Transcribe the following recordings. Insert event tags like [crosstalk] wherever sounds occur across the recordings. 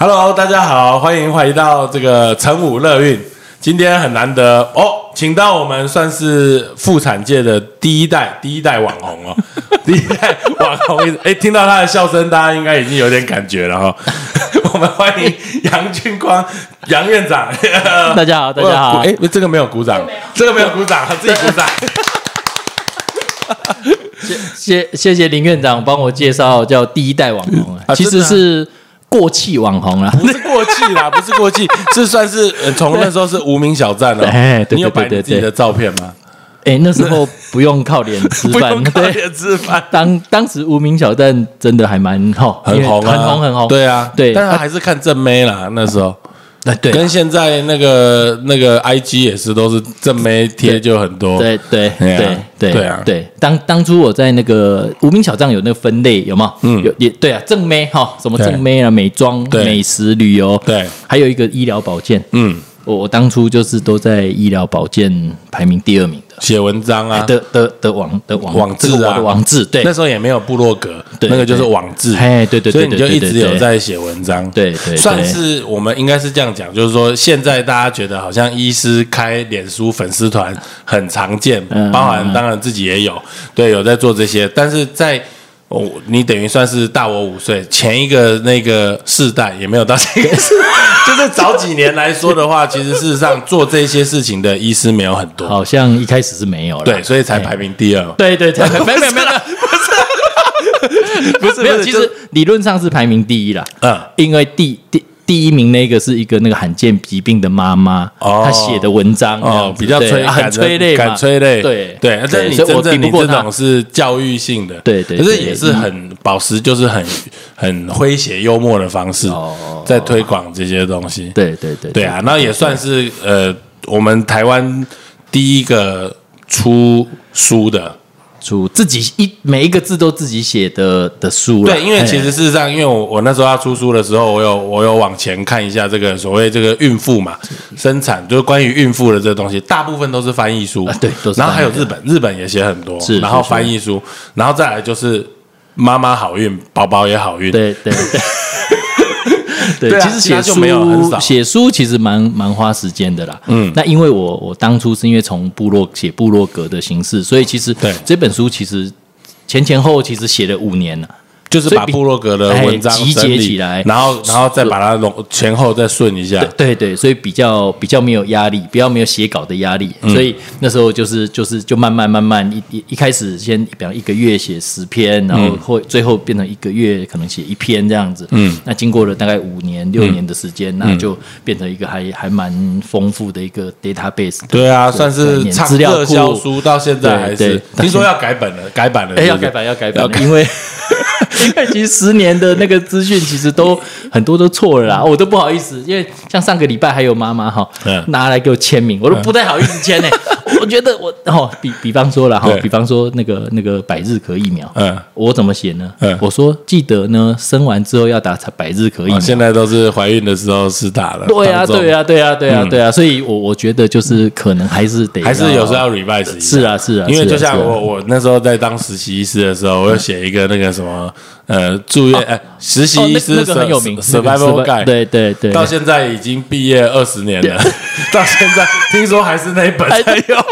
Hello，大家好，欢迎回到这个成武乐运。今天很难得哦，请到我们算是妇产界的第一代第一代网红哦，[laughs] 第一代网红。哎，听到他的笑声，大家应该已经有点感觉了哈。[laughs] 我们欢迎杨俊光杨院长。[laughs] 大家好，大家好。哎，这个没有鼓掌，这个没有鼓掌，自己鼓掌。谢谢谢谢林院长帮我介绍叫第一代网红啊，其实是过气网红了，不是过气啦，[laughs] 不是过气，是算是从那时候是无名小站了。[laughs] 哎，你有摆自己的照片吗？哎，那时候不用靠脸吃饭，[laughs] 靠脸吃饭。当当时无名小站真的还蛮好，很红，很红，很红。对啊，对，但是还是看正妹啦，那时候。哎，对，跟现在那个那个 I G 也是，都是正妹贴就很多。对对对对对啊！对，当当初我在那个无名小站有那个分类，有吗？嗯，有也对啊，正妹哈，什么正妹啊，美妆、美食、旅游，对，还有一个医疗保健，嗯。我我当初就是都在医疗保健排名第二名的。写文章啊。的的的网的网网志啊。网志对。那时候也没有部落格那个就是网志。哎对对所以你就一直有在写文章。对对算是我们应该是这样讲就是说现在大家觉得好像医师开脸书粉丝团很常见包含当然自己也有对有在做这些。但是在。哦，你等于算是大我五岁，前一个那个世代也没有到这个，[laughs] 就是早几年来说的话，其实事实上做这些事情的医师没有很多，好像一开始是没有了，对，所以才排名第二，对对，对没没没有，不是不是没有，其实理论上是排名第一啦，嗯，因为第第。第一名那个是一个那个罕见疾病的妈妈，她写的文章哦，比较催，很催泪敢催泪，对对。但是你真正你这种是教育性的，对对，可是也是很宝石，就是很很诙谐幽默的方式，在推广这些东西。对对对，对啊，那也算是呃，我们台湾第一个出书的。出自己一每一个字都自己写的的书对，因为其实事实上，因为我我那时候要出书的时候，我有我有往前看一下这个所谓这个孕妇嘛，生产就是关于孕妇的这个东西，大部分都是翻译书，对，然后还有日本，日本也写很多，是，然后翻译书，然后再来就是妈妈好运，宝宝也好运，对对对。[laughs] [laughs] 对，其实写书写书其实蛮蛮花时间的啦。嗯，那因为我我当初是因为从部落写部落格的形式，所以其实对这本书其实前前后其实写了五年了。就是把部落格的文章集结起来，然后然后再把它拢前后再顺一下。对对，所以比较比较没有压力，比较没有写稿的压力。所以那时候就是就是就慢慢慢慢一一一开始先比方一个月写十篇，然后会最后变成一个月可能写一篇这样子。嗯，那经过了大概五年六年的时间，那就变成一个还还蛮丰富的一个 database。对啊，算是资料库。书到现在还是听说要改本了，改版了。哎，要改版要改版，因为。[laughs] 因为其实十年的那个资讯，其实都很多都错了啦，我都不好意思。因为像上个礼拜还有妈妈哈拿来给我签名，我都不太好意思签呢。[laughs] 我觉得我哦，比比方说了哈，比方说那个那个百日咳疫苗，嗯，我怎么写呢？嗯，我说记得呢，生完之后要打百日咳疫苗。现在都是怀孕的时候是打了。对啊，对啊，对啊，对啊，对啊。所以，我我觉得就是可能还是得还是有时候要 revise。是啊，是啊，因为就像我我那时候在当实习医师的时候，我要写一个那个什么。呃，住院哎，实习医师很有名，Survival Guide，对对对，到现在已经毕业二十年了，[laughs] 到现在听说还是那一本在用。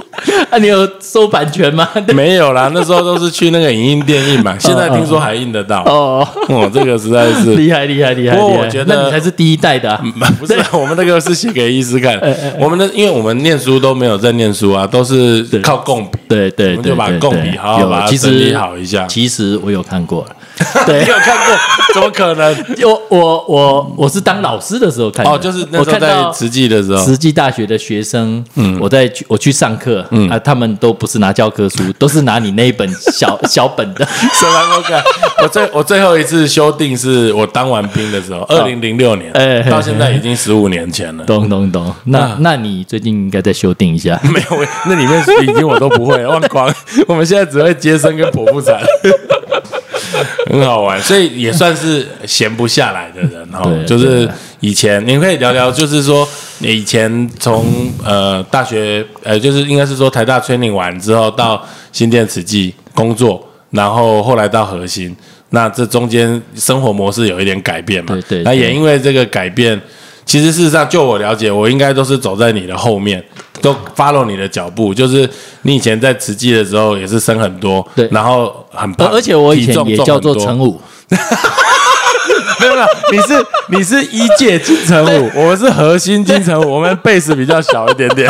[laughs] [laughs] 啊，你有收版权吗？[laughs] 没有啦，那时候都是去那个影印店印嘛。[laughs] 现在听说还印得到哦。哦，这个实在是厉害厉害厉害。不过我觉得你才是第一代的，不是我们那个是写给医师看。我们的，因为我们念书都没有在念书啊，都是靠共笔。对对，我们就把共笔好好把它整理好一下。其实我有看过了。[laughs] 对，你有看过？怎么可能？我我我我是当老师的时候看的，哦，就是那时候在慈济的时候，慈济大学的学生，嗯，我在我去上课，嗯啊，他们都不是拿教科书，[laughs] 都是拿你那一本小 [laughs] 小本的。什么？我看我最我最后一次修订是我当完兵的时候，二零零六年，哎，到现在已经十五年前了。懂懂懂。那那你最近应该再修订一下？没有，那里面已经我都不会忘光。我们现在只会接生跟剖腹产。[laughs] 很好玩，所以也算是闲不下来的人哈。就是以前，你可以聊聊，就是说你以前从呃大学呃，就是应该是说台大 training 完之后到新店慈济工作，然后后来到核心，那这中间生活模式有一点改变嘛？对对。那也因为这个改变，其实事实上就我了解，我应该都是走在你的后面。都 follow 你的脚步，就是你以前在慈济的时候也是生很多，对，然后很胖，而且我以前也叫做陈武，[laughs] 没有没有，你是你是一届金城武，我们是核心金城武，我们 base 比较小一点点，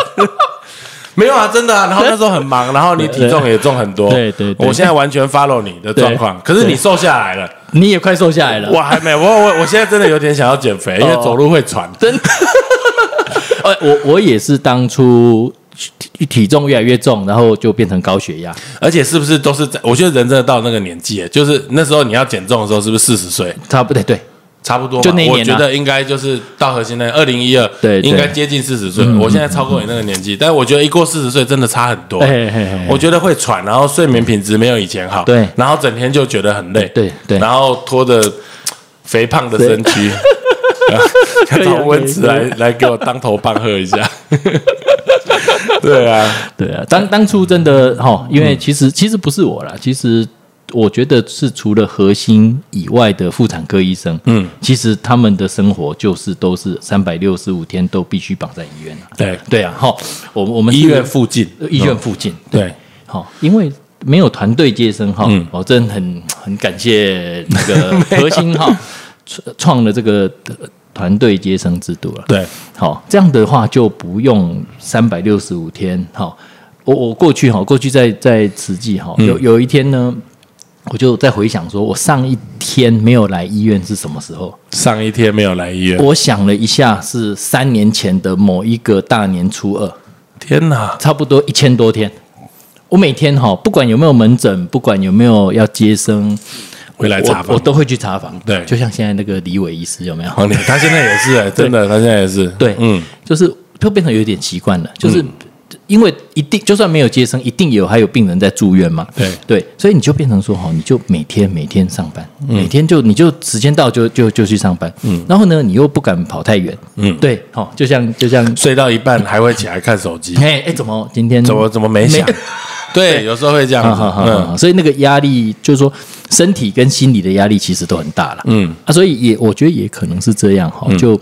[laughs] 没有啊，真的啊，然后那时候很忙，然后你体重也重很多，对对，我现在完全 follow 你的状况，可是你瘦下来了，你也快瘦下来了，我还没，我我我现在真的有点想要减肥，因为走路会喘，[laughs] 真的。呃，我我也是当初体体重越来越重，然后就变成高血压，而且是不是都是在？我觉得人真的到那个年纪，就是那时候你要减重的时候，是不是四十岁？差不多对，差不多。就那年，我觉得应该就是到核心的二零一二，对，应该接近四十岁。我现在超过你那个年纪，但是我觉得一过四十岁真的差很多。我觉得会喘，然后睡眠品质没有以前好，对，然后整天就觉得很累，对对，然后拖着肥胖的身躯。[laughs] [laughs] 找温子来来给我当头棒喝一下，[laughs] 对啊，对啊，当当初真的哈，因为其实其实不是我啦，其实我觉得是除了核心以外的妇产科医生，嗯，其实他们的生活就是都是三百六十五天都必须绑在医院对。对啊，哈，我我们医院附近，医院附近，对，好，因为没有团队接生哈，我真的很很感谢那个 [laughs] 核心哈。创了这个团队接生制度了，对，好，这样的话就不用三百六十五天。好，我我过去哈，过去在在慈济哈，有有一天呢，我就在回想说，我上一天没有来医院是什么时候？上一天没有来医院，我想了一下，是三年前的某一个大年初二。天哪，差不多一千多天。我每天哈，不管有没有门诊，不管有没有要接生。会来查房，我都会去查房。对，就像现在那个李伟医师有没有？他现在也是，[laughs] 真的，他现在也是。对，嗯，就是就变成有点习惯了，就是因为一定就算没有接生，一定有还有病人在住院嘛。对对，所以你就变成说哈，你就每天每天上班，每天就你就时间到就就就去上班。嗯，然后呢，你又不敢跑太远。嗯，对，好，就像就像睡到一半还会起来看手机。[laughs] 哎哎，怎么今天怎么怎么没响？[laughs] 对，有时候会这样子。嗯，所以那个压力就是说。身体跟心理的压力其实都很大了，嗯啊，所以也我觉得也可能是这样哈，就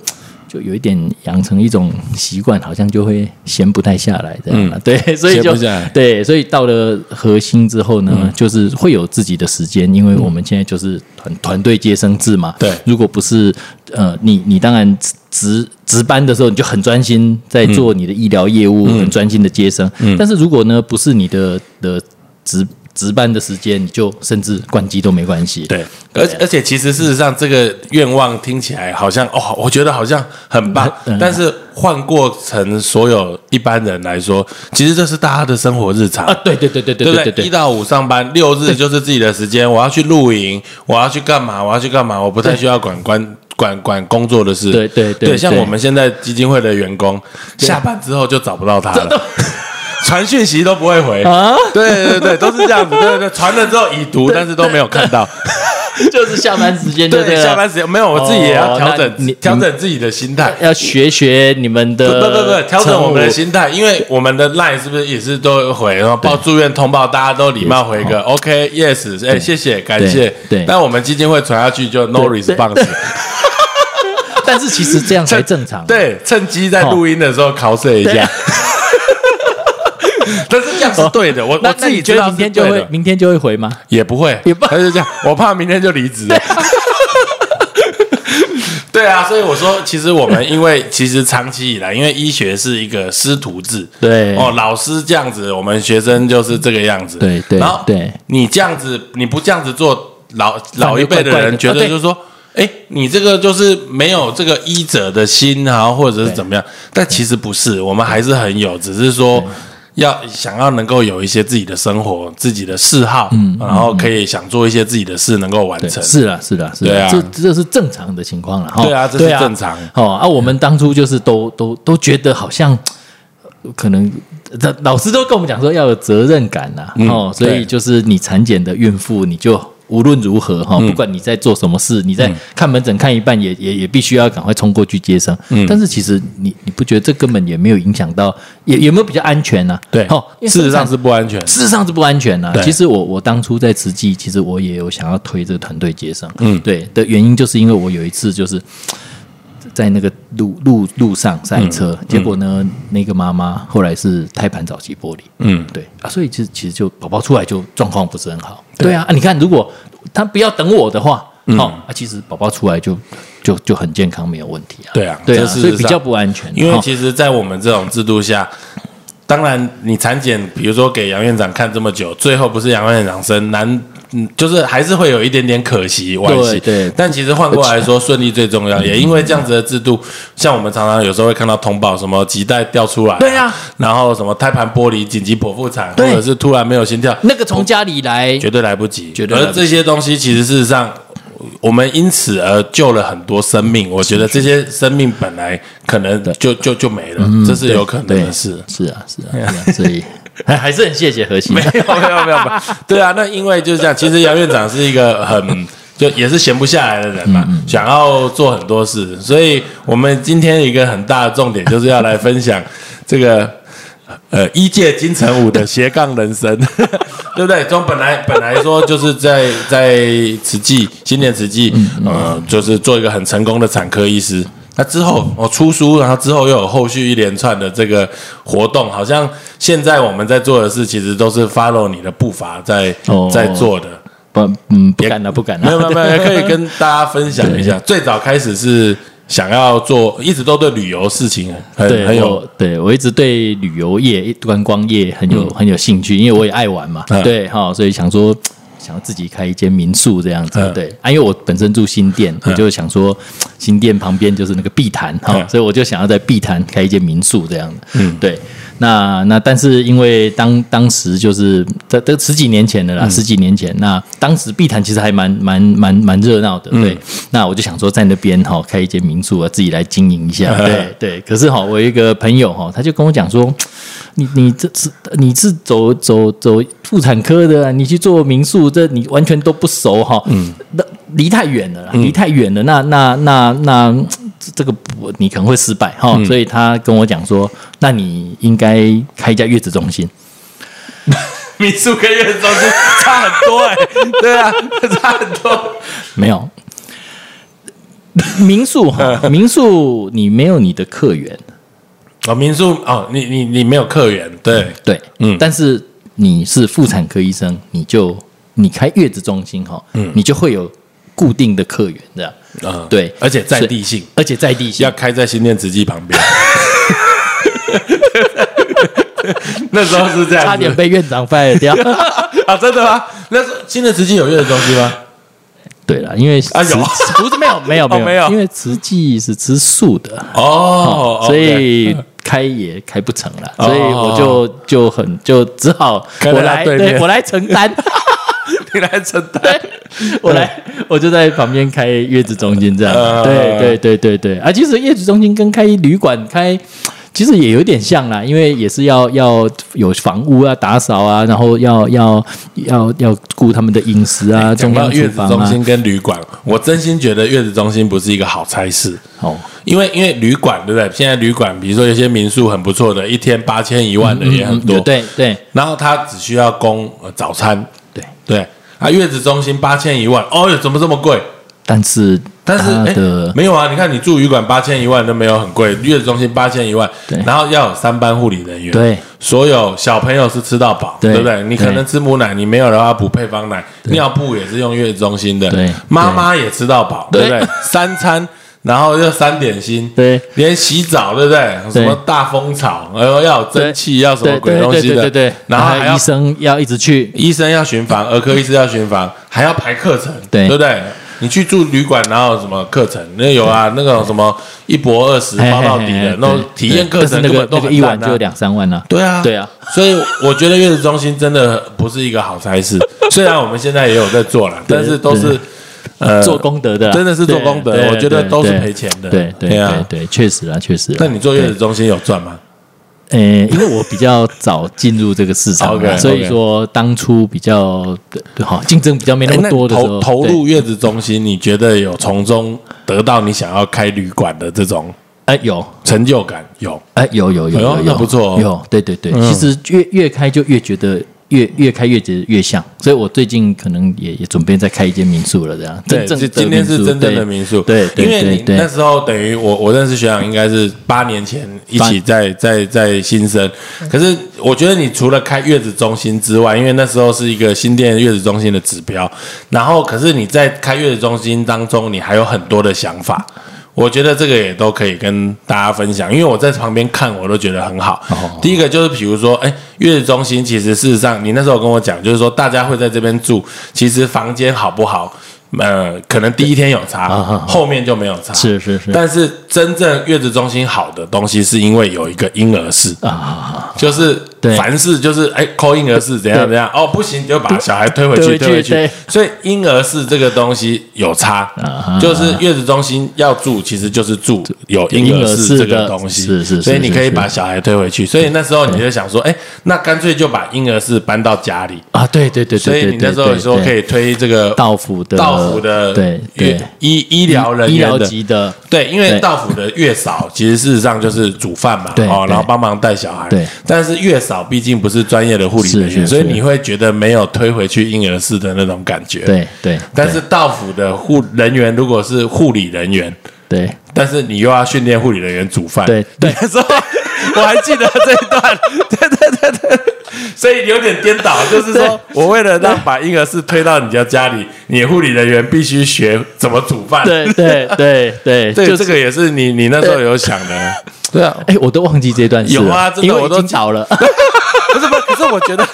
就有一点养成一种习惯，好像就会闲不太下来这样。[laughs] 对，所以就对，所以到了核心之后呢，就是会有自己的时间，因为我们现在就是团团队接生制嘛，对，如果不是呃，你你当然值值班的时候你就很专心在做你的医疗业务，很专心的接生，但是如果呢不是你的的值。值班的时间，你就甚至关机都没关系。对，而而且其实事实上，这个愿望听起来好像哦，我觉得好像很棒。但是换过成所有一般人来说，其实这是大家的生活日常啊。对对对对对对对，一到五上班，六日就是自己的时间。我要去露营，我要去干嘛？我要去干嘛？我不太需要管管管管工作的事。对对对，像我们现在基金会的员工，下班之后就找不到他了。传讯息都不会回啊！对对对，都是这样子。对对，传了之后已读，但是都没有看到。[laughs] 就是下班时间，对下班时间没有，我自己也要调整，调整自己的心态，要学学你们的。不不不，调整我们的心态，因为我们的 line 是不是也是都回，然后报住院通报，大家都礼貌回个 OK，Yes，哎，谢谢，感谢。对，但我们基金会传下去就 No response。[laughs] 但是其实这样才正常。对，趁机在录音的时候考试一下。但是这样是对的，我我自己觉得明天就会明天就会回吗？也不会，也不还是这样。[laughs] 我怕明天就离职。[laughs] 对啊，所以我说，其实我们因为其实长期以来，因为医学是一个师徒制，对哦，老师这样子，我们学生就是这个样子，对对。然后对你这样子，你不这样子做。老老一辈的人觉得就是说，哎，你这个就是没有这个医者的心啊，或者是怎么样？但其实不是，我们还是很有，只是说。要想要能够有一些自己的生活、自己的嗜好，嗯，然后可以想做一些自己的事，能够完成。是啊，是啊，是啊，这这是正常的情况了。对啊，这是正常。哦啊，我们当初就是都都都觉得好像可能老师都跟我们讲说要有责任感呐，哦，所以就是你产检的孕妇你就。无论如何哈，不管你在做什么事，你在看门诊看一半，也也也必须要赶快冲过去接生。但是其实你你不觉得这根本也没有影响到，也有没有比较安全呢？对，哦，事实上是不安全，事实上是不安全的。其实我我当初在慈济，其实我也有想要推这个团队接生。嗯，对的原因就是因为我有一次就是在那个路路路上赛车，结果呢，那个妈妈后来是胎盘早期剥离。嗯，对啊，所以其实其实就宝宝出来就状况不是很好。对啊，你看，如果他不要等我的话，好啊，其实宝宝出来就就就很健康，没有问题啊。对啊，对啊，所以比较不安全。因为其实，在我们这种制度下，当然你产检，比如说给杨院长看这么久，最后不是杨院长生，难。嗯，就是还是会有一点点可惜，惋惜。对，但其实换过来说，顺利最重要。也因为这样子的制度，像我们常常有时候会看到通报，什么脐带掉出来，对呀，然后什么胎盘剥离、紧急剖腹产，或者是突然没有心跳，那个从家里来绝对来不及。绝对。而这些东西，其实事实上，我们因此而救了很多生命。我觉得这些生命本来可能就就就没了，这是有可能的事。是啊，是啊，所以。还 [laughs] 还是很谢谢何心，没有没有没有，对啊，那因为就是这样，其实杨院长是一个很就也是闲不下来的人嘛，想要做很多事，所以我们今天一个很大的重点就是要来分享这个呃一届金城武的斜杠人生，[laughs] 对不对？从本来本来说就是在在慈济新年慈济，呃，就是做一个很成功的产科医师。那之后我出书，然后之后又有后续一连串的这个活动，好像现在我们在做的事，其实都是 follow 你的步伐在在做的。不，嗯，不敢了，不敢了。没有，没有，可以跟 [laughs] 大家分享一下。最早开始是想要做，一直都对旅游事情很很有，对我一直对旅游业、观光业很有很有兴趣，因为我也爱玩嘛。对，哈，所以想说。想要自己开一间民宿这样子，对啊，因为我本身住新店，我就想说新店旁边就是那个碧潭哈，所以我就想要在碧潭开一间民宿这样的，嗯，对。那那但是因为当当时就是这这十几年前的啦，十几年前，那当时碧潭其实还蛮蛮蛮蛮热闹的，对。那我就想说在那边哈开一间民宿啊，自己来经营一下，[laughs] 对对。可是哈，我一个朋友哈，他就跟我讲说。你你这是你是走走走妇产科的，你去做民宿，这你完全都不熟哈，嗯，那离太远了，离太远了，那那那那这个你可能会失败哈，所以他跟我讲说，那你应该开一家月子中心，[laughs] 民宿跟月子中心差很多哎，对啊，差很多，[laughs] 没有。民宿哈，民宿你没有你的客源。哦，民宿哦，你你你没有客源，对。对，嗯，但是你是妇产科医生，你就你开月子中心哈，嗯，你就会有固定的客源这样，啊，对，而且在地性，而且在地性。要开在新店慈济旁边，[laughs] 那时候是这样，差点被院长 fire 掉。[laughs] 啊，真的吗？那时候新的慈济有月子中心吗？对了，因为啊有。不是没有没有没有，因为慈济是吃素的哦，所以。开也开不成了，所以我就就很就只好我来对我来承担，[laughs] 你来承担，我来我就在旁边开月子中心这样，对对对对对。啊，其实月子中心跟开旅馆开。其实也有点像啦，因为也是要要有房屋啊、打扫啊，然后要要要要顾他们的饮食啊。讲到月子中心跟旅馆，我真心觉得月子中心不是一个好差事哦，因为因为旅馆对不对？现在旅馆，比如说有些民宿很不错的，一天八千一万的也很多，对对。然后他只需要供早餐，对对。啊，月子中心八千一万，哦哟，怎么这么贵？但是，但是，哎，没有啊！你看，你住旅馆八千一万都没有很贵，月子中心八千一万，然后要有三班护理人员，对，所有小朋友是吃到饱，对不对？你可能吃母奶，你没有的话补配方奶，尿布也是用月子中心的，对，妈妈也吃到饱，对不对？[laughs] 三餐然后又三点心，对，连洗澡对不对？什么大风草，然后要有蒸汽，要什么鬼东西的，对对。然后还医生要一直去，医生要巡房，儿科医师要巡房，还要排课程，对对不对？你去住旅馆，然后什么课程？那有啊，那个什么一博二十包到底的，那种体验课程那个都一晚就两三万呢。对啊，对啊，所以我觉得月子中心真的不是一个好差事。[laughs] 虽然我们现在也有在做了，但是都是呃做功德的，真的是做功德。我觉得都是赔钱的。对对对对，确实啊，确实。那你做月子中心有赚吗？呃，因为我比较早进入这个市场，[laughs] 所以说当初比较好竞争比较没那么多的时候，投入月子中心，你觉得有从中得到你想要开旅馆的这种哎有。成就感？有。哎有有有有有不错有对对对，其实越越开就越觉得。越越开越觉得越像，所以我最近可能也也准备再开一间民宿了，这样。对，今天是真正的民宿。对，因为你那时候等于我我认识学长应该是八年前一起在在在新生，可是我觉得你除了开月子中心之外，因为那时候是一个新店月子中心的指标，然后可是你在开月子中心当中，你还有很多的想法。我觉得这个也都可以跟大家分享，因为我在旁边看，我都觉得很好。第一个就是，比如说，哎，月子中心其实事实上，你那时候跟我讲，就是说大家会在这边住，其实房间好不好？呃，可能第一天有差，后面就没有差。是是是。但是真正月子中心好的东西，是因为有一个婴儿室啊，就是凡事就是哎，扣婴儿室怎样怎样哦，不行就把小孩推回去推回去。所以婴儿室这个东西有差，就是月子中心要住，其实就是住有婴儿室这个东西。是是。所以你可以把小孩推回去。所以那时候你就想说，哎，那干脆就把婴儿室搬到家里啊。对对对对。所以你那时候说可以推这个道府的道。府的对对医医疗人员的级的对，因为道府的月嫂，其实事实上就是煮饭嘛，哦，然后帮忙带小孩。对，但是越少，毕竟不是专业的护理人员，所以你会觉得没有推回去婴儿室的那种感觉。对对，但是到府的护人员如果是护理人员，对，但是你又要训练护理人员煮饭，对对，[laughs] 我还记得这一段，[laughs] 对对对对。所以有点颠倒，就是说我为了让把婴儿室推到你家家里，你护理人员必须学怎么煮饭。对对对对，这 [laughs] 这个也是你你那时候有想的。对啊，哎，我都忘记这段有啊，真的我都找了。不是不，可是我觉得。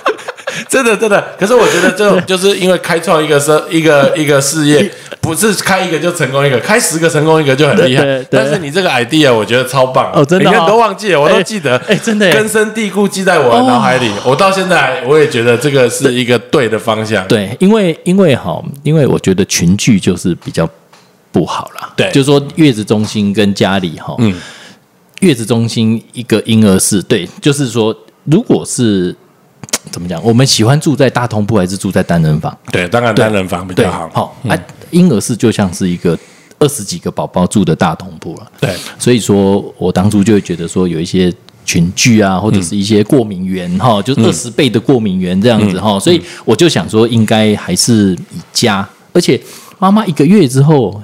[laughs] 真的真的，可是我觉得这种就是因为开创一个生一个一个事业，[laughs] 不是开一个就成功一个，开十个成功一个就很厉害。但是你这个 idea 我觉得超棒哦，真的，你看都忘记了，我都记得，哎，真的根深蒂固记在我的脑海里。我到现在我也觉得这个是一个对的方向。对，因为因为哈，因为我觉得群聚就是比较不好了。对，就是说月子中心跟家里哈，嗯，月子中心一个婴儿室，对，就是说如果是。怎么讲？我们喜欢住在大通铺还是住在单人房？对，当然单人房比较好。好，哎，婴儿室就像是一个二十几个宝宝住的大通铺了。对，所以说我当初就会觉得说有一些群聚啊，或者是一些过敏源哈，就二十倍的过敏源这样子哈，所以我就想说应该还是以家，而且妈妈一个月之后。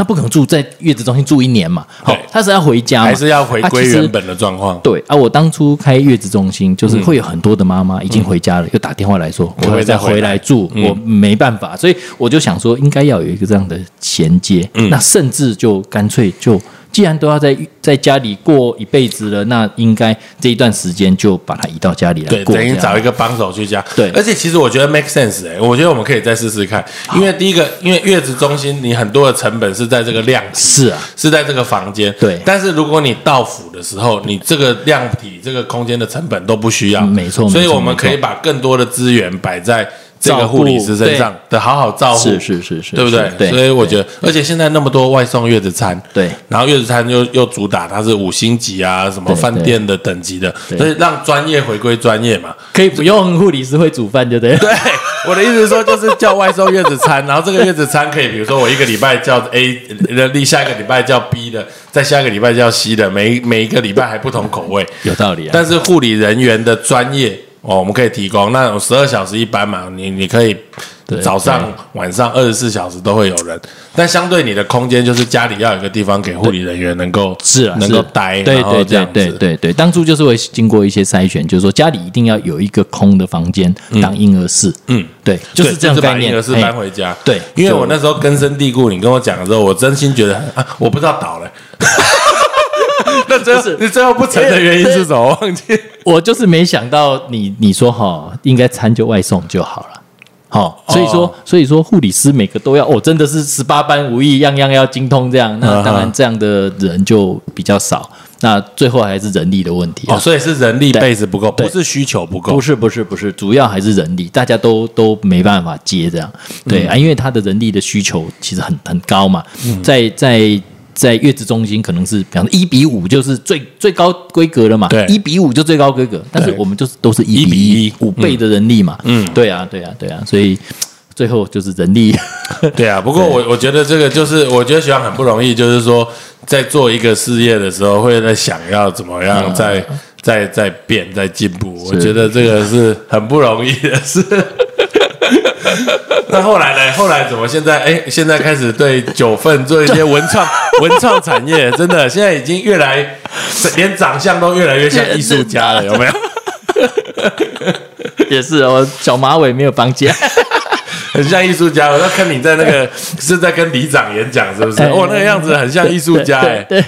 他不可能住在月子中心住一年嘛？好，他是要回家，还是要回归原本的状况？对啊，我当初开月子中心，就是会有很多的妈妈已经回家了，又打电话来说我会再回来住，我没办法，所以我就想说，应该要有一个这样的衔接，那甚至就干脆就。既然都要在在家里过一辈子了，那应该这一段时间就把它移到家里来过。等于找一个帮手去家。对，而且其实我觉得 make sense 哎，我觉得我们可以再试试看。因为第一个，因为月子中心你很多的成本是在这个量体，是啊，是在这个房间。对。但是如果你到府的时候，你这个量体、这个空间的成本都不需要，没错。所以我们可以把更多的资源摆在。这个护理师身上的好好照顾，是是是是，对不对？所以我觉得，而且现在那么多外送月子餐，对，然后月子餐又又主打它是五星级啊，什么饭店的等级的，所以让专业回归专业嘛，可以不用护理师会煮饭，对不对？对，我的意思是说，就是叫外送月子餐，然后这个月子餐可以，比如说我一个礼拜叫 A，立下一个礼拜叫 B 的，在下一个礼拜叫 C 的，每每一个礼拜还不同口味，有道理啊。但是护理人员的专业。哦，我们可以提供。那种十二小时一班嘛，你你可以早上晚上二十四小时都会有人，但相对你的空间就是家里要有一个地方给护理人员能够是啊能够待，对对对对对对，当初就是会经过一些筛选，就是说家里一定要有一个空的房间当婴儿室，嗯，对，就是这样概念，婴儿室搬回家，对，因为我那时候根深蒂固，你跟我讲的时候，我真心觉得啊，我不知道倒了。那真是。你最后不成的原因是什么？忘记。[laughs] 我就是没想到你你说哈，应该餐就外送就好了，好，所以说所以说护理师每个都要哦，真的是十八般武艺，样样要精通这样。那当然这样的人就比较少，那最后还是人力的问题哦，所以是人力配置不够，不是需求不够，不是不是不是，主要还是人力，大家都都没办法接这样，对啊，因为他的人力的需求其实很很高嘛，在在。在月子中心可能是，比方说一比五就是最最高规格了嘛，对，一比五就最高规格。但是我们就是都是一比一五倍的人力嘛，嗯，对啊，对啊，对啊，所以最后就是人力。[laughs] 对啊，不过我我觉得这个就是，我觉得学长很不容易，就是说在做一个事业的时候，会在想要怎么样在在在变在进步。我觉得这个是很不容易的事。[laughs] 那后来呢？后来怎么现在？哎，现在开始对九份做一些文创 [laughs] 文创产业，真的现在已经越来连长相都越来越像艺术家了，有没有？[laughs] 也是哦，小马尾没有绑起来，很像艺术家。我要看你在那个是在跟里长演讲，是不是？哇，那个样子很像艺术家哎。对。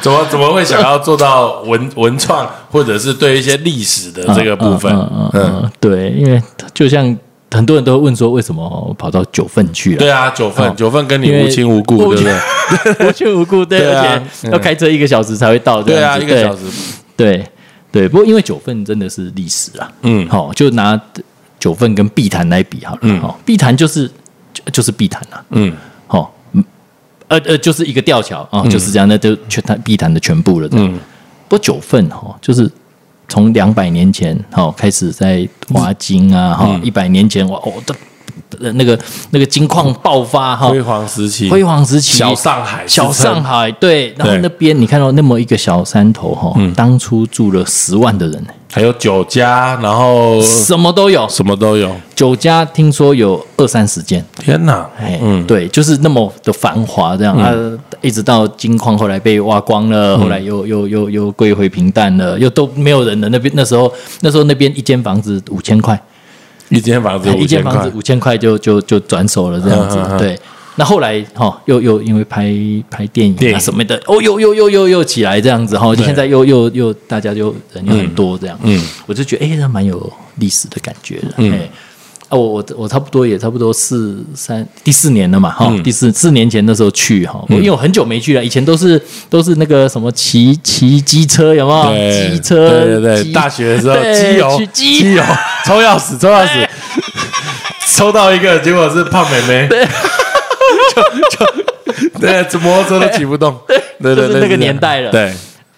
怎么怎么会想要做到文文创，或者是对一些历史的这个部分？嗯，对，因为就像。很多人都会问说，为什么跑到九份去了？对啊，九份，九份跟你无亲无故，对不对？无亲无故，对，而且要开车一个小时才会到。对啊，一个小时。对对，不过因为九份真的是历史啊，嗯，好，就拿九份跟碧潭来比好了，嗯，碧潭就是就是碧潭啊，嗯，呃呃，就是一个吊桥啊，就是这样，那就全谈碧潭的全部了，嗯，不过九份哈，就是。从两百年前哈开始在挖金啊哈，一百年前哇哦的，那个那个金矿爆发哈，辉煌时期，辉煌时期，小上海，小上海对，然后那边你看到那么一个小山头哈，当初住了十万的人。还有酒家，然后什么都有，什么都有。酒家听说有二三十间，天哪！哎，嗯，对，就是那么的繁华，这样啊，一直到金矿后来被挖光了，后来又又又又归回平淡了，又都没有人了。那边那时候那时候那边一间房子五千块，一间房子一间房子五千块就就就转手了，这样子，对。那后来哈，又又因为拍拍电影啊什么的，哦，又又又又又起来这样子哈，现在又又又大家就人又很多这样，嗯，我就觉得哎，那蛮有历史的感觉的，哎，啊，我我我差不多也差不多四三第四年了嘛，哈，第四四年前的时候去哈，因为我很久没去了，以前都是都是那个什么骑骑机车有没有？机车对对对，大学的时候机油机油。抽钥匙抽钥匙，抽到一个结果是胖妹妹。就 [laughs] 对，摩托车都骑不动，对对对，那个年代了，对。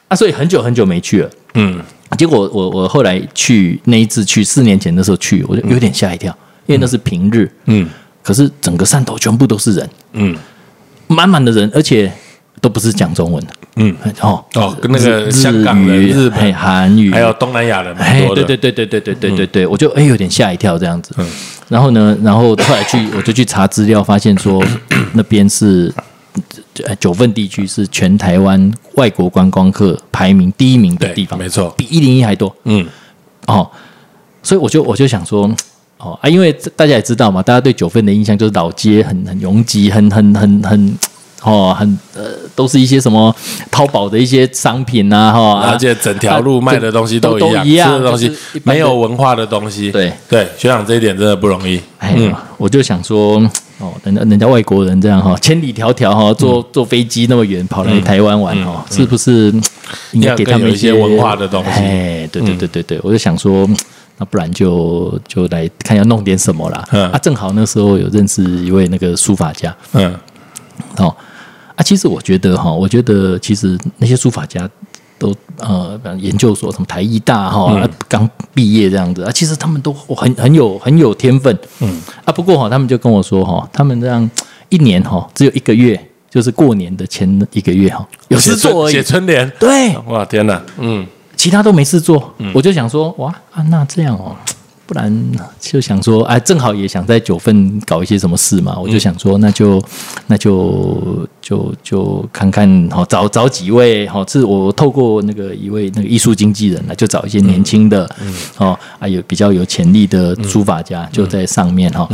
啊，所以很久很久没去了，嗯，结果我我后来去那一次去四年前的时候去，我就有点吓一跳，因为那是平日，嗯，可是整个汕头全部都是人，嗯，满满的人，而且都不是讲中文的，嗯，哦哦，跟那个香港人、日本、韩语，还有东南亚人，哎，对对对对对对对对对，我就哎有点吓一跳这样子，嗯。然后呢？然后后来去，我就去查资料，发现说那边是九份地区是全台湾外国观光客排名第一名的地方，没错，比一零一还多。嗯，哦，所以我就我就想说，哦啊，因为大家也知道嘛，大家对九份的印象就是老街很很拥挤，很很很很。哦，很呃，都是一些什么淘宝的一些商品啊，哈，而且整条路卖的东西都一样，吃的东西没有文化的东西，对。对，学长这一点真的不容易。嗯，我就想说，哦，人家人家外国人这样哈，千里迢迢哈，坐坐飞机那么远跑来台湾玩哈，是不是应该给他们一些文化的东西？哎，对对对对对，我就想说，那不然就就来看要弄点什么啦。啊，正好那时候有认识一位那个书法家，嗯，哦。啊，其实我觉得哈，我觉得其实那些书法家都呃，研究所什么台艺大哈，刚毕业这样子啊，其实他们都很很有很有天分，嗯。啊，不过哈，他们就跟我说哈，他们这样一年哈，只有一个月，就是过年的前一个月哈，有事做而已，写春联，对，哇天哪，嗯，其他都没事做，我就想说哇啊，那这样哦。不然就想说，哎，正好也想在九份搞一些什么事嘛，我就想说，那就那就就就看看，好找找几位，好是我透过那个一位那个艺术经纪人来，就找一些年轻的，哦，还有比较有潜力的书法家，就在上面哈。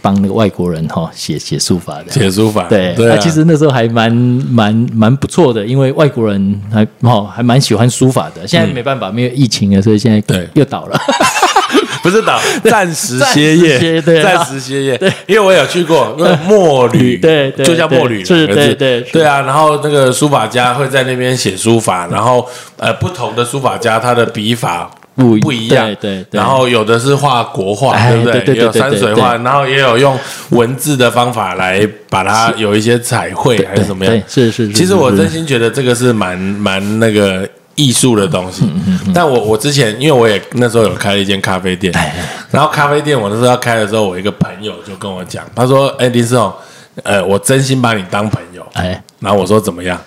帮那个外国人哈写写书法的，写书法，对，那其实那时候还蛮蛮蛮不错的，因为外国人还哦还蛮喜欢书法的。现在没办法，没有疫情了，所以现在对。又倒了，[laughs] 不是倒，[laughs] 暂时歇业，暂时歇业。对，因为我有去过那墨旅，[laughs] 对，就叫墨旅，是，对对对啊。然后那个书法家会在那边写书法，然后呃，不同的书法家他的笔法。不不一样，对，然后有的是画国画，对不对？也有山水画，然后也有用文字的方法来把它有一些彩绘还是怎么样？是是。其实我真心觉得这个是蛮蛮那个艺术的东西。但我我之前因为我也那时候有开了一间咖啡店，然后咖啡店我那时候要开的时候，我一个朋友就跟我讲，他说：“哎，林世宏，呃，我真心把你当朋友。”哎，然后我说：“怎么样？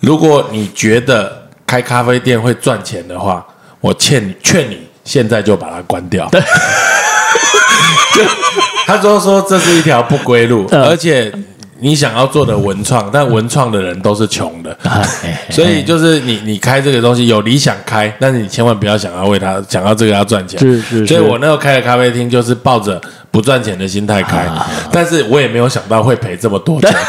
如果你觉得开咖啡店会赚钱的话。”我劝你，劝你现在就把它关掉。[laughs] 他说说这是一条不归路，而且你想要做的文创，但文创的人都是穷的，[laughs] [laughs] 所以就是你你开这个东西有理想开，但是你千万不要想要为他想要这个要赚钱。是是，所以我那时候开的咖啡厅就是抱着不赚钱的心态开，但是我也没有想到会赔这么多钱。[laughs]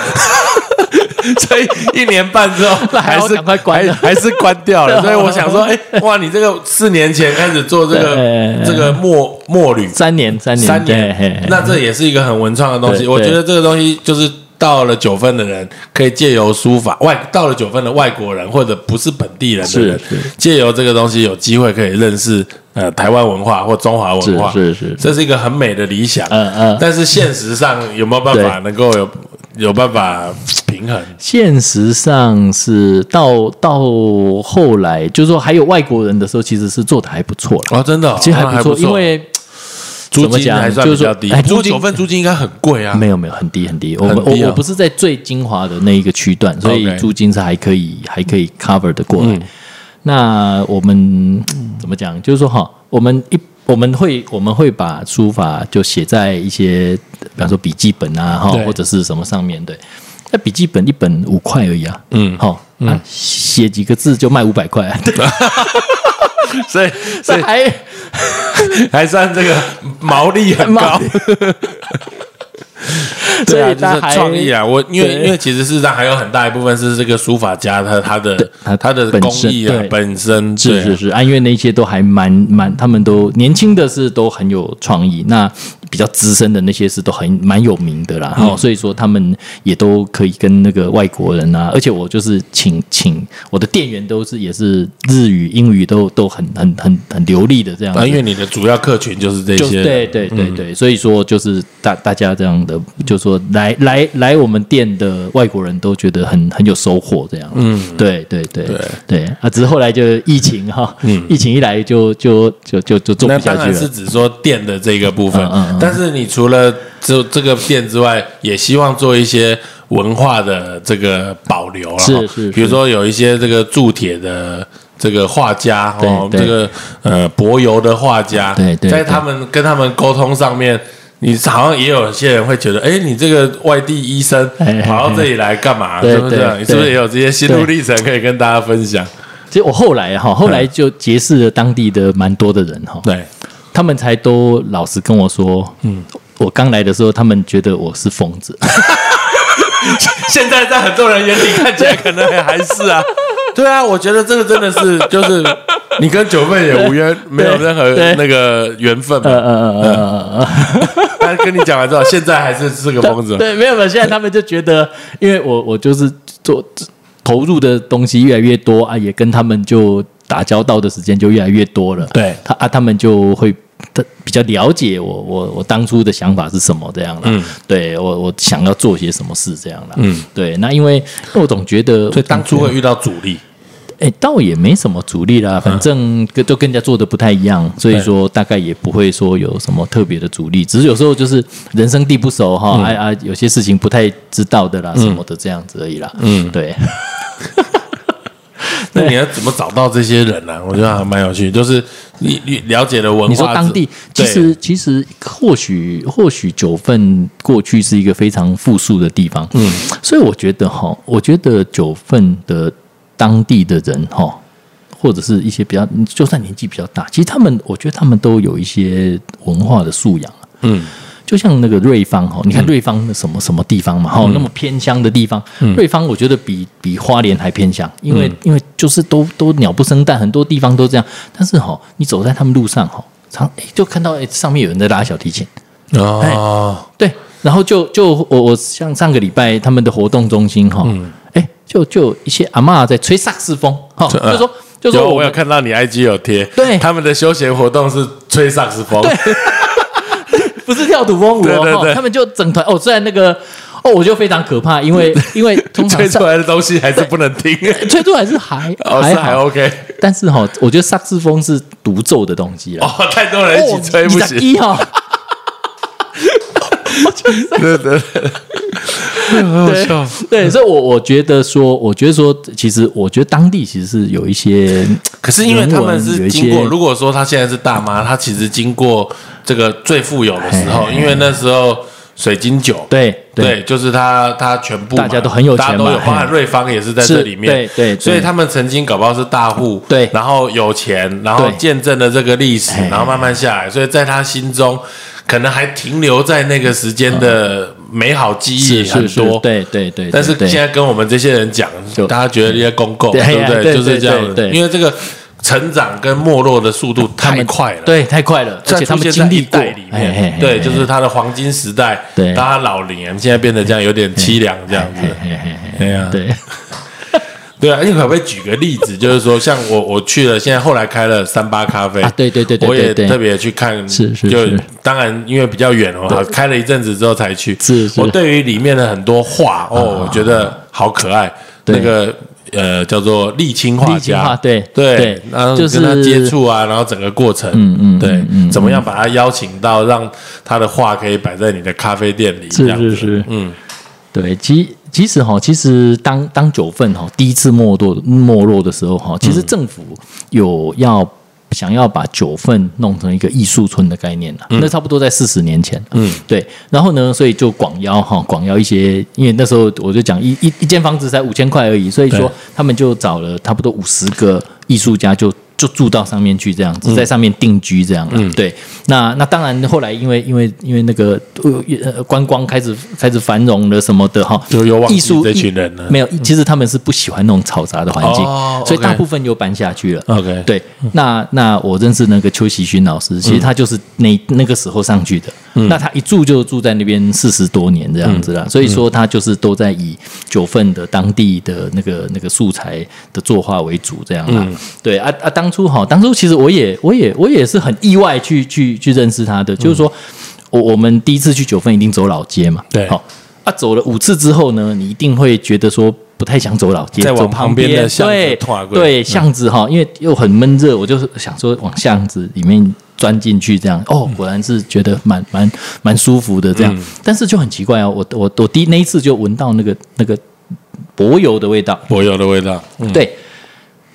所以一年半之后，还是赶快关，还是关掉了。所以我想说，哎，哇，你这个四年前开始做这个这个墨墨旅，三年三年三年，那这也是一个很文创的东西。我觉得这个东西就是到了九分的人，可以借由书法外到了九分的外国人或者不是本地人的人，借由这个东西有机会可以认识呃台湾文化或中华文化，是是，这是一个很美的理想。嗯嗯，但是现实上有没有办法能够有？有办法平衡。现实上是到到后来，就是说还有外国人的时候，其实是做的还不错了。哦，真的，其实还不错，因为租金还算比较低。租金九份租金应该很贵啊？没有没有，很低很低。我我我不是在最精华的那一个区段，所以租金是还可以还可以 cover 的过来。那我们怎么讲？就是说哈，我们一。我们会我们会把书法就写在一些，比方说笔记本啊，哈，或者是什么上面对。那笔记本一本五块而已啊，嗯，好，啊，写几个字就卖五百块，[laughs] 所以所以还 [laughs] 还算这个毛利很高。[laughs] 对啊，就是创意啊！我因为因为其实事实上还有很大一部分是这个书法家他他的他的工艺啊本身是是是啊，因为那些都还蛮蛮，他们都年轻的是都很有创意，那比较资深的那些是都很蛮有名的啦。哦，所以说他们也都可以跟那个外国人啊，而且我就是请请我的店员都是也是日语英语都都很很很很流利的这样。啊，因为你的主要客群就是这些，对对对对，所以说就是大大家这样的。就说来来来，我们店的外国人都觉得很很有收获，这样。嗯，对对对对对啊！只是后来就疫情哈，嗯，疫情一来就就就就就做不下去了。是指说店的这个部分，嗯但是你除了这这个店之外，也希望做一些文化的这个保留是是，比如说有一些这个铸铁的这个画家哦，这个呃柏油的画家，对对，在他们跟他们沟通上面。你好像也有些人会觉得，哎，你这个外地医生跑到这里来干嘛？是不是？你是不是也有这些心路历程可以跟大家分享？其实我后来哈，后来就结识了当地的蛮多的人哈，对，他们才都老实跟我说，嗯，我刚来的时候，他们觉得我是疯子，[laughs] 现在在很多人眼里看起来可能还是啊。[laughs] 对啊，我觉得这个真的是，就是 [laughs] 你跟九妹也无缘，没有任何那个缘分嘛。嗯嗯嗯嗯嗯。他跟你讲完之后，现在还是是个疯子。对，没有没有，现在他们就觉得，因为我我就是做投入的东西越来越多啊，也跟他们就打交道的时间就越来越多了。对，他啊，他们就会。他比较了解我，我我当初的想法是什么这样的，嗯，对我我想要做些什么事这样的，嗯，对，那因为我总觉得，所以当初会遇到阻力，哎，倒也没什么阻力啦，反正跟都跟人家做的不太一样，所以说大概也不会说有什么特别的阻力，只是有时候就是人生地不熟哈，哎啊，有些事情不太知道的啦，什么的这样子而已啦，嗯，对。[laughs] 那你要怎么找到这些人呢？我觉得还蛮有趣，就是你你了解的文化，你说当地其实其实或许或许九份过去是一个非常富庶的地方，嗯，所以我觉得哈，我觉得九份的当地的人哈，或者是一些比较就算年纪比较大，其实他们我觉得他们都有一些文化的素养，嗯。就像那个瑞芳哈，你看瑞芳的什么什么地方嘛，哈，那么偏乡的地方，瑞芳我觉得比比花莲还偏乡，因为因为就是都都鸟不生蛋，很多地方都这样。但是哈，你走在他们路上哈，常就看到上面有人在拉小提琴。哦，对，然后就就我我像上个礼拜他们的活动中心哈，哎，就就一些阿妈在吹萨克斯风哈，就说就说我有看到你 IG 有贴，对，他们的休闲活动是吹萨克斯风。不是跳土风舞哦，他们就整团哦。虽然那个哦，我就非常可怕，因为 [laughs] 因为通常吹出来的东西还是不能听，吹出来是还 [laughs] 还还 OK。但是哈，我觉得萨克斯风是独奏的东西了。哦，太多人一起吹不行。一哈，[laughs] 对对对，很好笑。对，所以，我我觉得说，我觉得说，其实我觉得当地其实是有一些，可是因为他们是经过，如果说他现在是大妈，他其实经过。这个最富有的时候，因为那时候水晶酒，对对，就是他他全部大家都很有钱，大家都有，包含瑞芳也是在这里面，对对，所以他们曾经搞不好是大户，对，然后有钱，然后见证了这个历史，然后慢慢下来，所以在他心中可能还停留在那个时间的美好记忆很多，对对对，但是现在跟我们这些人讲，大家觉得这些公共对不对？就是这样，因为这个。成长跟没落的速度太快了，对，太快了，而且他们经历过里面，对，就是他的黄金时代，对，当他老年，现在变得这样有点凄凉，这样子，对呀，对，对啊，你 [laughs] 可不可以举个例子？就是说，像我我去了，现在后来开了三八咖啡，对对对对，我也特别去看，是是，就当然因为比较远哦，开了一阵子之后才去，是是，我对于里面的很多画哦，我觉得好可爱，那个。呃，叫做沥青画家，对对，然后跟他接触啊，然后整个过程，嗯嗯，对，怎么样把他邀请到，让他的画可以摆在你的咖啡店里，是是是，嗯，对，其其实哈，其实当当九份哈第一次没落没落的时候哈，其实政府有要。想要把九份弄成一个艺术村的概念了，那差不多在四十年前。嗯，对。然后呢，所以就广邀哈，广邀一些，因为那时候我就讲一一一间房子才五千块而已，所以说他们就找了差不多五十个艺术家就。就住到上面去，这样子在上面定居，这样了。对，那那当然，后来因为因为因为那个呃观光开始开始繁荣了什么的哈，就有艺术这群人呢。没有，其实他们是不喜欢那种嘈杂的环境，所以大部分又搬下去了。OK，对。那那我认识那个邱喜勋老师，其实他就是那那个时候上去的。那他一住就住在那边四十多年这样子了，所以说他就是都在以九份的当地的那个那个素材的作画为主这样啦。对啊啊当。初哈，当初其实我也我也我也是很意外去去去认识他的，就是说我我们第一次去九份一定走老街嘛，对，好啊，走了五次之后呢，你一定会觉得说不太想走老街，走旁边的巷子对对巷子哈，因为又很闷热，我就是想说往巷子里面钻进去这样，哦，果然是觉得蛮蛮蛮舒服的这样，但是就很奇怪哦，我我我第那一次就闻到那个那个柏油的味道，柏油的味道，对。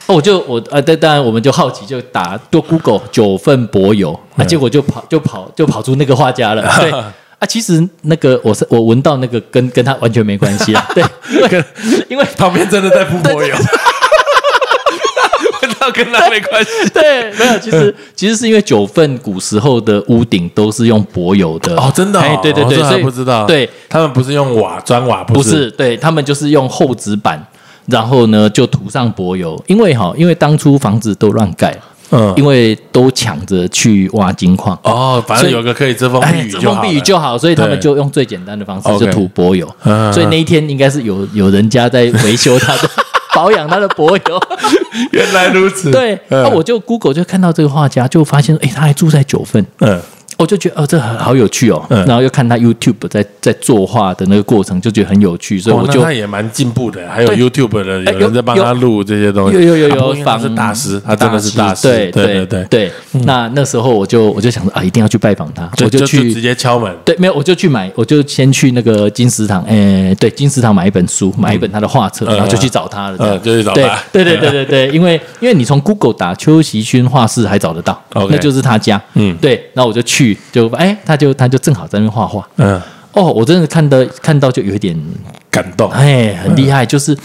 哦，我就我呃，当当然我们就好奇，就打就 Google 九份柏油，啊，结果就跑就跑就跑出那个画家了。[laughs] 对。啊，其实那个我是我闻到那个跟跟他完全没关系啊。对，因为因为旁边真的在铺柏油，闻 [laughs] 到跟他没关系。对，没有，其实其实是因为九份古时候的屋顶都是用柏油的。哦，真的，哎，对对对，所以不知道，对。他们不是用瓦砖瓦，不是，对他们就是用厚纸板。然后呢，就涂上柏油，因为哈，因为当初房子都乱盖，嗯，因为都抢着去挖金矿，哦，反正有个可以遮风避雨，遮风避雨就好，所以他们就用最简单的方式，就涂柏油。所以那一天应该是有有人家在维修他的 [laughs] 保养他的柏油。[laughs] 原来如此，对，那我就 Google 就看到这个画家，就发现，哎，他还住在九份，嗯。我就觉得哦，这好有趣哦。然后又看他 YouTube 在在作画的那个过程，就觉得很有趣，所以我就他也蛮进步的。还有 YouTube 的有人在帮他录这些东西，有有有有，他是大师，他真的是大师。对对对对。那那时候我就我就想说啊，一定要去拜访他，我就去直接敲门。对，没有，我就去买，我就先去那个金石堂，哎，对，金石堂买一本书，买一本他的画册，然后就去找他了。嗯，就去找他。对对对对对，[laughs] 因为因为你从 Google 打邱习勋画室还找得到，那就是他家。嗯，对，那我就去，就哎，他就他就正好在那边画画。嗯，哦，我真的看到看到就有一点感动，哎，很厉害，就是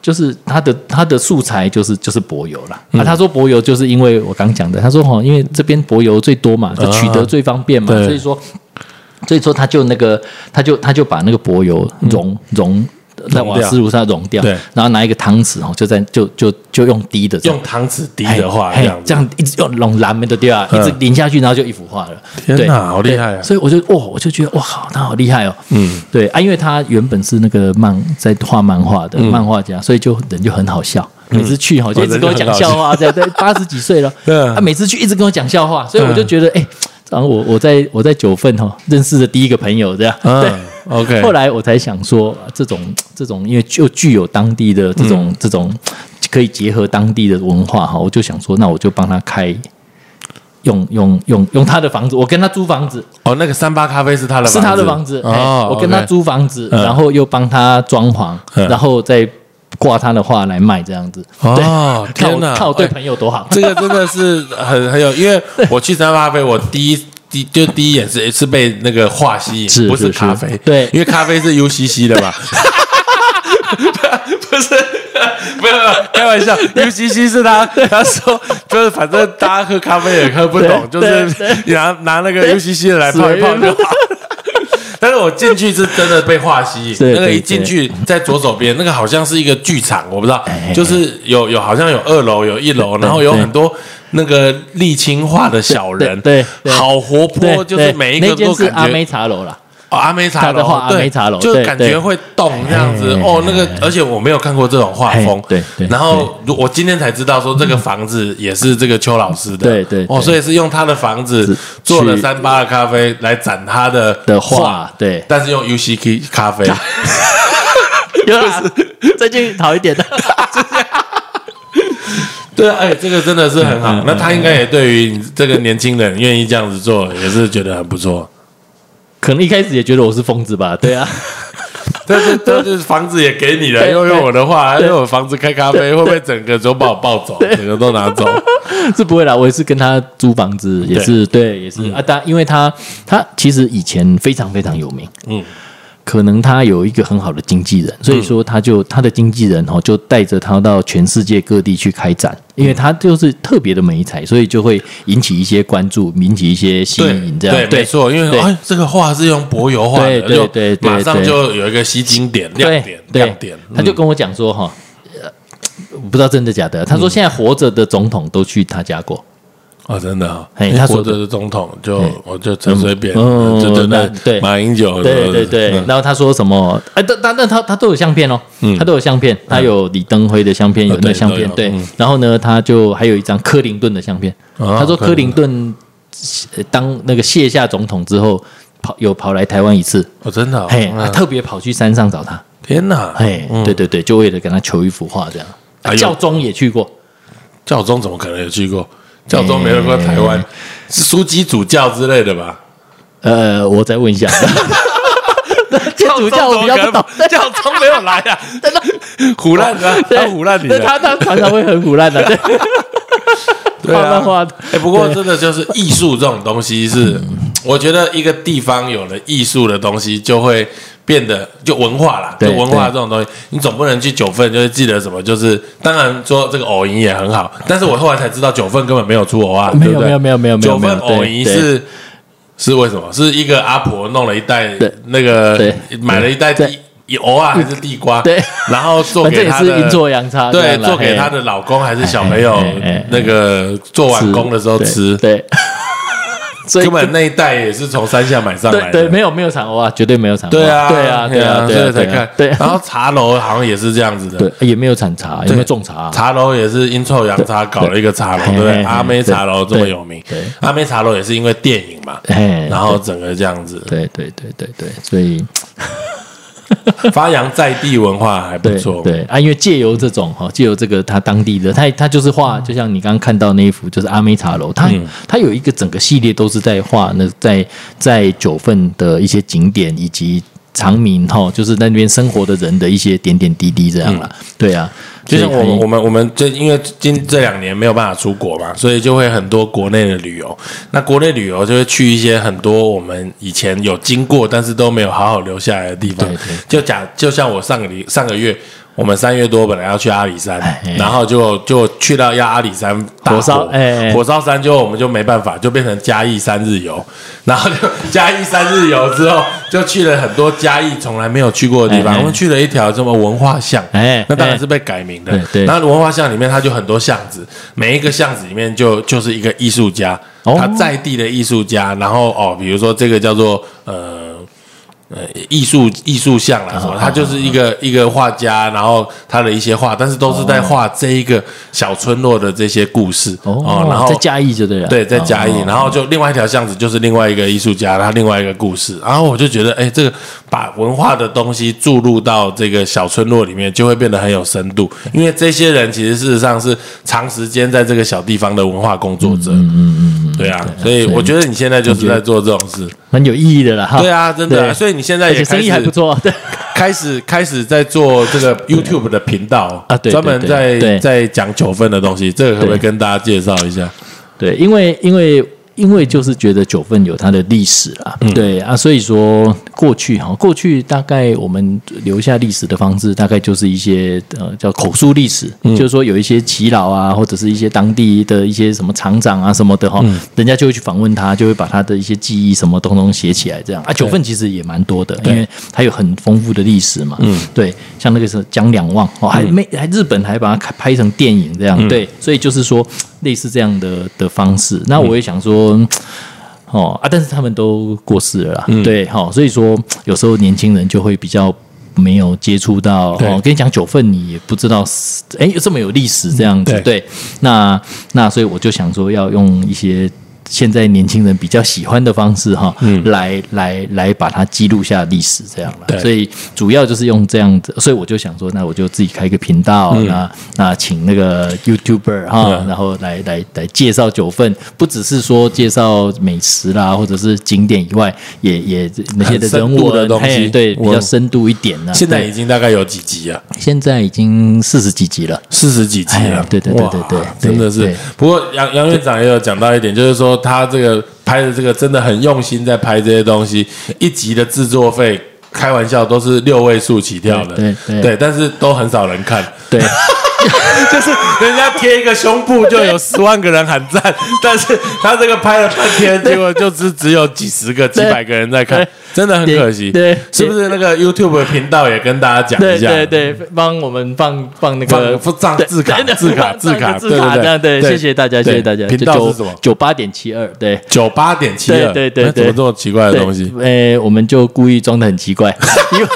就是他的他的素材就是就是柏油了啊。他说柏油就是因为我刚讲的，他说哈，因为这边柏油最多嘛，就取得最方便嘛，所以说所以说他就那个他就他就把那个柏油融融。在瓦斯炉上融掉，对，然后拿一个汤匙哦，就在就就就用滴的，用汤匙滴的话，这样这样一直用拢蓝莓的掉啊，一直淋下去，然后就一幅画了。天哪，好厉害啊！所以我就哇，我就觉得哇靠，他好厉害哦。嗯，对啊，因为他原本是那个漫在画漫画的漫画家，所以就人就很好笑。每次去哈就一直跟我讲笑话，这样对，八十几岁了，[laughs] 他每次去一直跟我讲笑话，所以我就觉得哎。然后我我在我在九份哈认识的第一个朋友这样，对，OK。后来我才想说，这种这种因为就具有当地的这种这种可以结合当地的文化哈，我就想说，那我就帮他开，用用用用他的房子，我跟他租房子。哦，那个三八咖啡是他的，是他的房子。哦，我跟他租房子，然后又帮他装潢，然后再。挂他的画来卖这样子哦，天哪！看我对朋友多好，这个真的是很很有，因为我去三八咖啡，我第一第就第一眼是是被那个画吸引，不是咖啡，对，因为咖啡是 UCC 的嘛，[laughs] 不是，没有开玩笑，UCC 是他他说就是反正大家喝咖啡也喝不懂，就是拿拿那个 UCC 的来泡一泡就好。[laughs] 但是我进去是真的被画吸引，那个一进去在左手边，那个好像是一个剧场，我不知道，就是有有好像有二楼有一楼，然后有很多那个沥青画的小人，对，好活泼，就是每一个都感觉阿妹茶楼了。阿梅茶楼，阿梅茶楼，就感觉会动这样子哦。那个，而且我没有看过这种画风。对对。然后我今天才知道说，这个房子也是这个邱老师的。对对。哦，所以是用他的房子做了三八的咖啡来展他的的画。对。但是用 UCK 咖啡。[laughs] 有啦，最近好一点的。[laughs] 对啊，哎，这个真的是很好。那他应该也对于这个年轻人愿意这样子做，也是觉得很不错。可能一开始也觉得我是疯子吧，对啊，[laughs] 但是但是房子也给你了，又用我的话，用我房子开咖啡，会不会整个都把我抱走，整个都拿走？[laughs] 是不会啦，我也是跟他租房子，也是对，也是啊，但因为他他其实以前非常非常有名，嗯。可能他有一个很好的经纪人，所以说他就他的经纪人哦，就带着他到全世界各地去开展，因为他就是特别的美才，所以就会引起一些关注，引起一些吸引，这样对，没错，因为哎，这个画是用柏油画的，对对对，马上就有一个吸睛点、亮点、亮点。他就跟我讲说哈，不知道真的假的，他说现在活着的总统都去他家过。哦，真的啊！他活着的总统就我就陈水扁，就真的对马英九，对对对。然后他说什么？哎，但但他他都有相片哦，他都有相片，他有李登辉的相片，有那相片。对，然后呢，他就还有一张克林顿的相片。他说克林顿当那个卸下总统之后，跑有跑来台湾一次。哦，真的，嘿，特别跑去山上找他。天哪！嘿，对对对，就为了跟他求一幅画，这样。教宗也去过，教宗怎么可能有去过？教宗没有过台湾，是枢机主教之类的吧？呃，我再问一下。教主教我比较不懂，教宗没有来啊，真的胡乱的，他胡乱的，他他常常会很胡乱的，[laughs] 对。对啊，哎，不过真的就是艺术这种东西，是我觉得一个地方有了艺术的东西，就会变得就文化啦。就文化这种东西，你总不能去九份就是记得什么，就是当然说这个偶银也很好，但是我后来才知道九份根本没有出偶啊，没有没有没有没有九份偶银是是为什么？是一个阿婆弄了一袋那个买了一袋地。偶啊还是地瓜，对，然后做给他的阴错阳差，对，做给他的老公还是小朋友，那个做完工的时候吃，对，所以根本那一代也是从山下买上来的。对，没有没有产欧啊，绝对没有产欧。对啊，对啊，对啊，所以才看。对，然后茶楼好像也是这样子的，对，也没有产茶，也没有种茶。茶楼也是阴臭阳差搞了一个茶楼，对不对？阿妹茶楼这么有名，阿妹茶楼也是因为电影嘛，然后整个这样子。对对对对对，所以。[laughs] 发扬在地文化还不错，对啊，因为借由这种哈，借由这个他当地的，他他就是画，就像你刚刚看到那一幅，就是阿美茶楼，他他有一个整个系列都是在画那在在九份的一些景点以及长民哈，就是在那边生活的人的一些点点滴滴这样了，对啊。就像我们我们我们这因为今这两年没有办法出国嘛，所以就会很多国内的旅游。那国内旅游就会去一些很多我们以前有经过，但是都没有好好留下来的地方。就假就像我上个礼上个月。我们三月多本来要去阿里山，然后就就去到要阿里山火烧，火烧山就我们就没办法，就变成嘉义三日游，然后就 [laughs] 嘉义三日游之后，就去了很多嘉义从来没有去过的地方。我们去了一条什么文化巷，哎，那当然是被改名的。然后文化巷里面它就很多巷子，每一个巷子里面就就是一个艺术家，他在地的艺术家。然后哦，比如说这个叫做呃。呃，艺术艺术像啦什么，他就是一个一个画家，然后他的一些画，但是都是在画这一个小村落的这些故事哦。然后在嘉义就对了，对，在嘉义，然后就另外一条巷子就是另外一个艺术家，他另外一个故事。然后我就觉得，哎，这个把文化的东西注入到这个小村落里面，就会变得很有深度。因为这些人其实事实上是长时间在这个小地方的文化工作者。嗯嗯嗯，对啊，所以我觉得你现在就是在做这种事，很有意义的了哈。对啊，真的，所以你。现在也生意还不错，[laughs] 对，开始开始在做这个 YouTube 的频道啊，专门在在讲九分的东西，这个可不可以跟大家介绍一下？对，因为因为。因为就是觉得九份有它的历史啦，对啊，所以说过去哈，过去大概我们留下历史的方式，大概就是一些呃叫口述历史，就是说有一些耆老啊，或者是一些当地的一些什么厂长啊什么的哈，人家就会去访问他，就会把他的一些记忆什么东东写起来，这样啊，九份其实也蛮多的，因为它有很丰富的历史嘛，嗯，对，像那个是江两望哦，还没还日本还把它拍成电影这样，对，所以就是说。类似这样的的方式，那我也想说，[tsk] 哦啊，但是他们都过世了啦，对，好，所以说 [tsk] 有时候年轻人就会比较没有接触到，哦，跟你讲九份，你也不知道，哎，这么有历史这样子，对，那那所以我就想说要用一些。现在年轻人比较喜欢的方式哈，来来来把它记录下历史这样了。所以主要就是用这样子，所以我就想说，那我就自己开一个频道，那那请那个 YouTuber 哈，然后来来来介绍九份，不只是说介绍美食啦，或者是景点以外，也也那些的人物的东西，对，比较深度一点呢。现在已经大概有几集啊？现在已经四十几集了，四十几集了。对对对对对，真的是。不过杨杨院长也有讲到一点，就是说。他这个拍的这个真的很用心，在拍这些东西，一集的制作费，开玩笑都是六位数起跳的，对对，但是都很少人看，对。[laughs] [laughs] 就是人家贴一个胸部就有十万个人喊赞，[laughs] 但是他这个拍了半天，结果就是只有几十个、几百个人在看，真的很可惜。对，是不是那个 YouTube 的频道也跟大家讲一下？对对对，帮我们放放那个放账字卡、[laughs] 字卡、字卡，对对对，谢谢大家，谢谢大家。频道是什么？九八点七二，对，九八点七二，对对对，怎么这么奇怪的东西？哎，我们就故意装的很奇怪，因为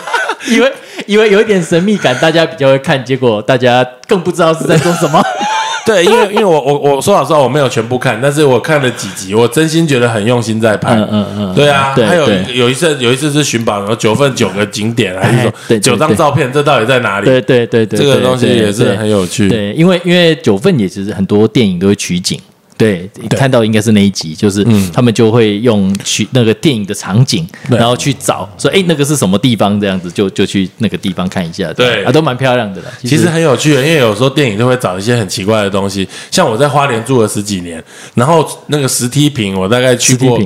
因为。以为有一点神秘感，大家比较会看，结果大家更不知道是在做什么。[laughs] 对，因为因为我我我说老实话，我没有全部看，但是我看了几集，我真心觉得很用心在拍。嗯嗯嗯，对啊，还有有一次有一次是寻宝，然后九份九个景点，还是说九张照片，这到底在哪里？对对对对，这个东西也是很有趣。对，因为因为九份也其实很多电影都会取景。对，看到应该是那一集，就是他们就会用去那个电影的场景，然后去找说，哎，那个是什么地方？这样子就就去那个地方看一下，对，啊，都蛮漂亮的了。其实很有趣的，因为有时候电影都会找一些很奇怪的东西，像我在花莲住了十几年，然后那个石梯坪，我大概去过。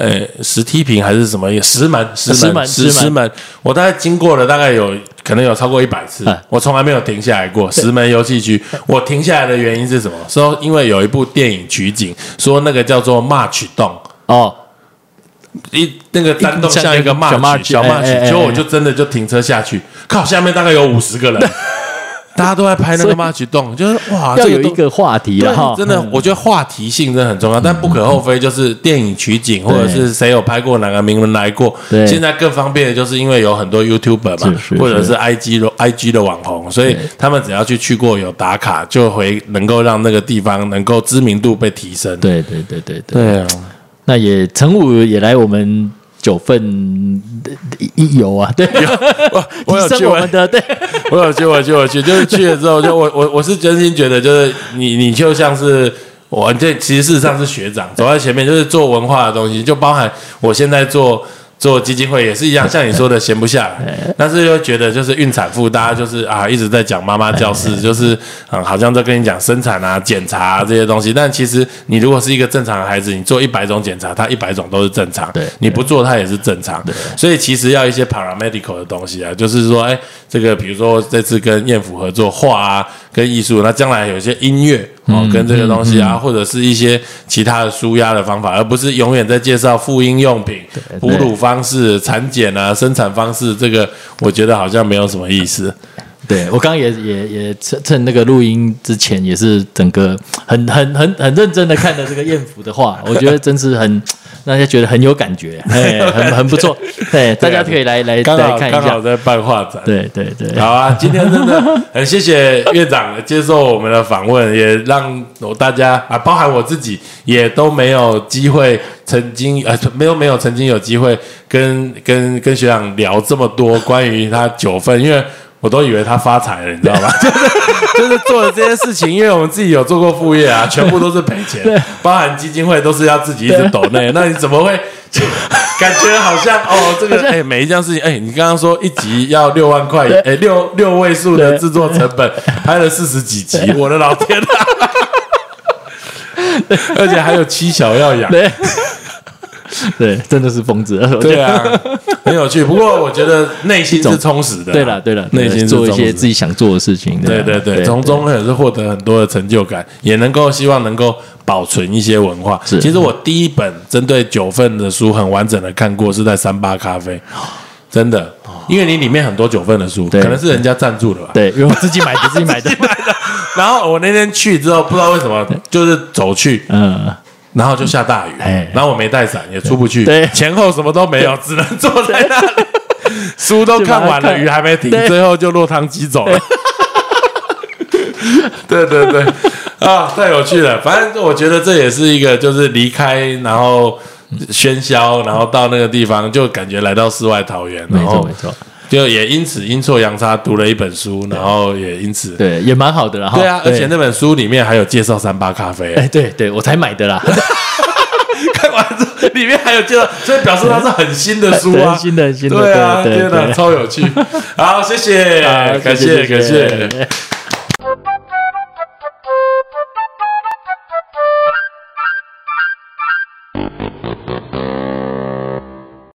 呃，石梯坪还是什么？石门，石门，石石门。我大概经过了，大概有可能有超过一百次，我从来没有停下来过。石门游戏区，我停下来的原因是什么？说因为有一部电影取景，说那个叫做 March 洞哦，一那个山洞像一个 March 小 March，所以我就真的就停车下去，靠，下面大概有五十个人。[laughs] 大家都在拍那个 March 洞，就是哇，要有一个话题了哈。真的，我觉得话题性真的很重要，但不可厚非，就是电影取景或者是谁有拍过哪个名人来过。现在更方便的就是因为有很多 YouTuber 嘛，或者是 IG 的 IG 的网红，所以他们只要去去过有打卡，就会能够让那个地方能够知名度被提升。对对对对对。对啊，那也陈武也来我们。九份一游啊，对，我 [laughs] 我有去，我们的对，[laughs] 我有去，我去，我去，就是去了之后，就我我我是真心觉得，就是你你就像是我这其实事实上是学长走在前面，就是做文化的东西，就包含我现在做。做基金会也是一样，像你说的闲不下来，[laughs] 但是又觉得就是孕产妇，大家就是啊一直在讲妈妈教室，就是嗯好像在跟你讲生产啊、检查这些东西。但其实你如果是一个正常的孩子，你做一百种检查，他一百种都是正常，你不做它也是正常。所以其实要一些 paramedical 的东西啊，就是说，哎，这个比如说这次跟燕府合作画啊，跟艺术，那将来有一些音乐。哦，跟这个东西啊，或者是一些其他的舒压的方法，而不是永远在介绍妇婴用品、哺乳方式、产检啊、生产方式，这个我觉得好像没有什么意思。对我刚刚也也也趁趁那个录音之前，也是整个很很很很认真的看了这个艳福的话，我觉得真是很。大家觉得很有感觉，[laughs] 哎，很很不错，对，大家可以来来来看一下。刚好在办画展，对对对。好啊，今天真的 [laughs] 很谢谢院长接受我们的访问，也让大家啊，包含我自己，也都没有机会曾经呃，没有没有曾经有机会跟跟跟学长聊这么多关于他九份，因为。我都以为他发财了，你知道吗？[laughs] 就是就是做了这些事情，因为我们自己有做过副业啊，全部都是赔钱，包含基金会都是要自己一直抖内。那你怎么会？[laughs] 感觉好像哦，这个哎，每一件事情哎，你刚刚说一集要六万块，哎，六六位数的制作成本，拍了四十几集，我的老天啊！而且还有七小要养。对，[laughs] 真的是疯子。对啊，很有趣。不过我觉得内心是充实的。对了，对了，内心做一些自己想做的事情。对对对，从中也是获得很多的成就感，也能够希望能够保存一些文化。其实我第一本针对九份的书很完整的看过，是在三八咖啡。真的，因为你里面很多九份的书，可能是人家赞助的吧？对，因为我自己买的，自己买的。[laughs] 然后我那天去之后，不知道为什么，就是走去，嗯。然后就下大雨，然后我没带伞，也出不去，前后什么都没有，只能坐在那里，书都看完了，雨还没停，最后就落汤鸡走了。对 [laughs] 对对，啊，太有趣了！反正我觉得这也是一个，就是离开，然后喧嚣，然后到那个地方，就感觉来到世外桃源。没错没错。就也因此阴错阳差读了一本书，然后也因此对也蛮好的了。对啊，而且那本书里面还有介绍三八咖啡。哎，对对，我才买的啦。[laughs] 看完之后，里面还有介绍，所以表示它是很新的书啊，[laughs] 新的新的。对啊，天哪，超有趣。好，谢谢，感谢感谢。